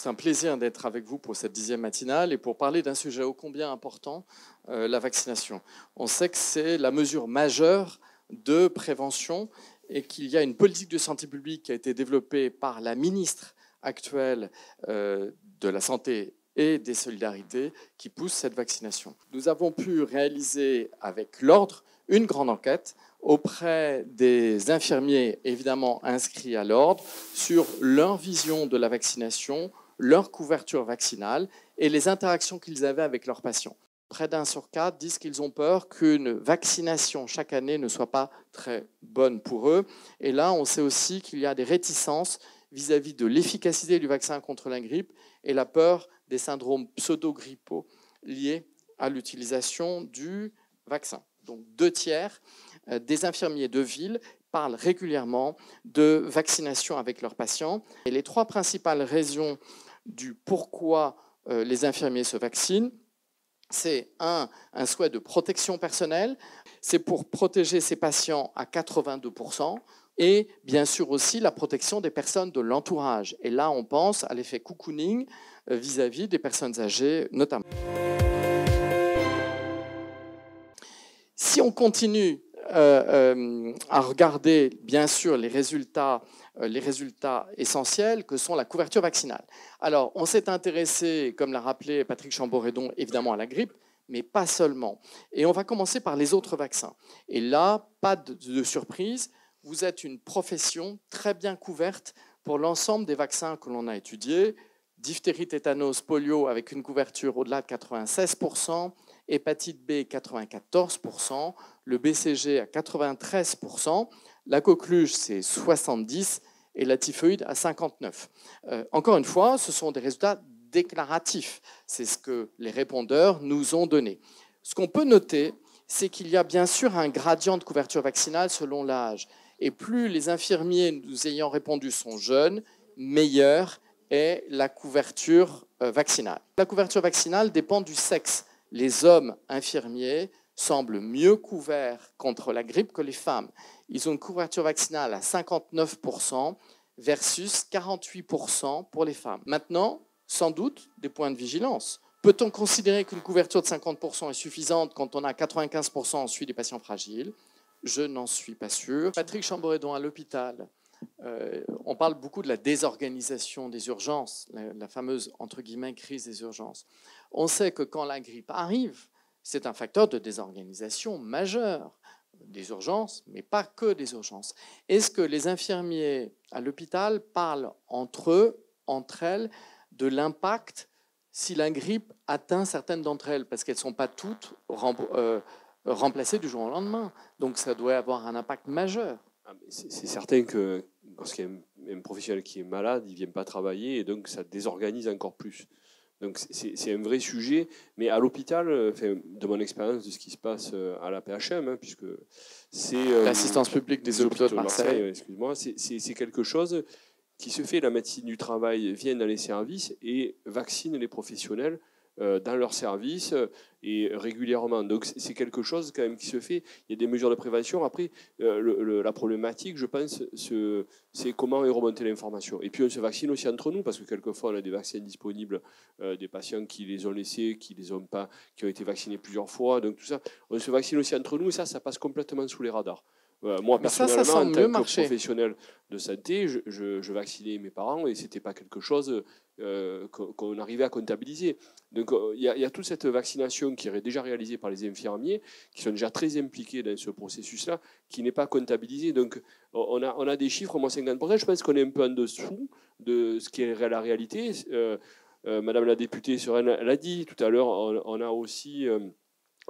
c'est un plaisir d'être avec vous pour cette dixième matinale et pour parler d'un sujet ô combien important, euh, la vaccination. On sait que c'est la mesure majeure de prévention et qu'il y a une politique de santé publique qui a été développée par la ministre actuelle euh, de la Santé et des Solidarités qui pousse cette vaccination. Nous avons pu réaliser avec l'ordre une grande enquête auprès des infirmiers évidemment inscrits à l'ordre sur leur vision de la vaccination, leur couverture vaccinale et les interactions qu'ils avaient avec leurs patients. Près d'un sur quatre disent qu'ils ont peur qu'une vaccination chaque année ne soit pas très bonne pour eux. Et là, on sait aussi qu'il y a des réticences vis-à-vis de l'efficacité du vaccin contre la grippe et la peur des syndromes pseudo-grippaux liés à l'utilisation du vaccin. Donc deux tiers euh, des infirmiers de ville parlent régulièrement de vaccination avec leurs patients. Et les trois principales raisons du pourquoi euh, les infirmiers se vaccinent, c'est un, souhait de protection personnelle, c'est pour protéger ces patients à 82%, et bien sûr aussi la protection des personnes de l'entourage. Et là, on pense à l'effet cocooning euh, vis-à-vis des personnes âgées notamment. Si on continue euh, euh, à regarder, bien sûr, les résultats, euh, les résultats essentiels que sont la couverture vaccinale. Alors, on s'est intéressé, comme l'a rappelé Patrick Chamboredon, évidemment à la grippe, mais pas seulement. Et on va commencer par les autres vaccins. Et là, pas de surprise, vous êtes une profession très bien couverte pour l'ensemble des vaccins que l'on a étudiés. Diphtérie, tétanos, polio avec une couverture au-delà de 96%, hépatite B 94%, le BCG à 93%, la coqueluche c'est 70% et la typhoïde à 59%. Euh, encore une fois, ce sont des résultats déclaratifs. C'est ce que les répondeurs nous ont donné. Ce qu'on peut noter, c'est qu'il y a bien sûr un gradient de couverture vaccinale selon l'âge. Et plus les infirmiers nous ayant répondu sont jeunes, meilleure est la couverture euh, vaccinale. La couverture vaccinale dépend du sexe les hommes infirmiers semblent mieux couverts contre la grippe que les femmes. Ils ont une couverture vaccinale à 59% versus 48% pour les femmes. Maintenant, sans doute, des points de vigilance. Peut-on considérer qu'une couverture de 50% est suffisante quand on a 95% en suit des patients fragiles? Je n'en suis pas sûr. Patrick Chamboredon à l'hôpital. Euh, on parle beaucoup de la désorganisation des urgences, la, fameuse entre guillemets crise des urgences. On sait que quand la grippe arrive, c'est un facteur de désorganisation majeur des urgences, mais pas que des urgences. Est-ce que les infirmiers à l'hôpital parlent entre eux, entre elles, de l'impact si la grippe atteint certaines d'entre elles, parce qu'elles ne sont pas toutes euh, remplacées du jour au lendemain. Donc ça doit avoir un impact majeur. Ah, c'est certain que lorsqu'il y a un professionnel qui est malade, il ne vient pas travailler, et donc ça désorganise encore plus. Donc c'est un vrai sujet, mais à l'hôpital, de mon expérience de ce qui se passe euh, à la PHM, hein, puisque c'est euh, l'assistance publique des hôpitaux de Marseille, excuse-moi, c'est quelque chose qui se fait. La médecine du travail vient dans les services et vaccine les professionnels dans leurs services euh, et régulièrement. Donc c'est quelque chose quand même qui se fait. Il y a des mesures de prévention. Après, euh, la problématique, je pense, c'est comment remonter l'information. Et puis on se vaccine aussi entre nous parce que quelquefois on a des vaccins disponibles, des patients qui les ont laissés, qui les ont pas, qui ont été vaccinés plusieurs fois. Donc tout ça, on se vaccine aussi entre nous et ça, ça passe complètement sous les radars. Moi, personnellement, ça, en tant que professionnel de santé, je, je, vaccinais mes parents et c'était pas quelque chose euh, qu'on arrivait à comptabiliser. Donc euh, il y, a toute cette vaccination qui est déjà réalisée par les infirmiers, qui sont déjà très impliqués dans ce processus-là, qui n'est pas comptabilisée. Donc on a, on a des chiffres, moins 50%, je pense qu'on est un peu en dessous de ce qui est la réalité. Euh, Madame la députée Sereine l'a dit tout à l'heure, on, a aussi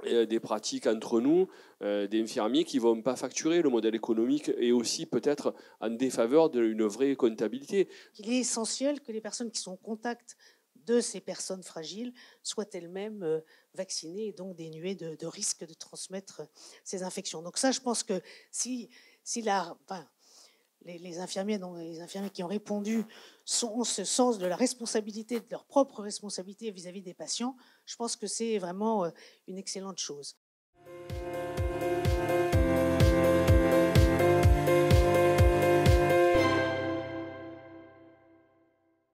des pratiques entre nous, euh, des infirmiers qui ne vont pas facturer. Le modèle économique et aussi peut-être en défaveur d'une vraie comptabilité. Il est essentiel que les personnes qui sont en contact de ces personnes fragiles soient elles-mêmes euh, vaccinées et donc dénuées de, de risque de transmettre ces infections. Donc ça, je pense que si, si la, les, infirmiers, qui ont répondu ont ce sens de la responsabilité, de leur propre responsabilité vis-à-vis des patients, je pense que c'est vraiment euh, une excellente chose.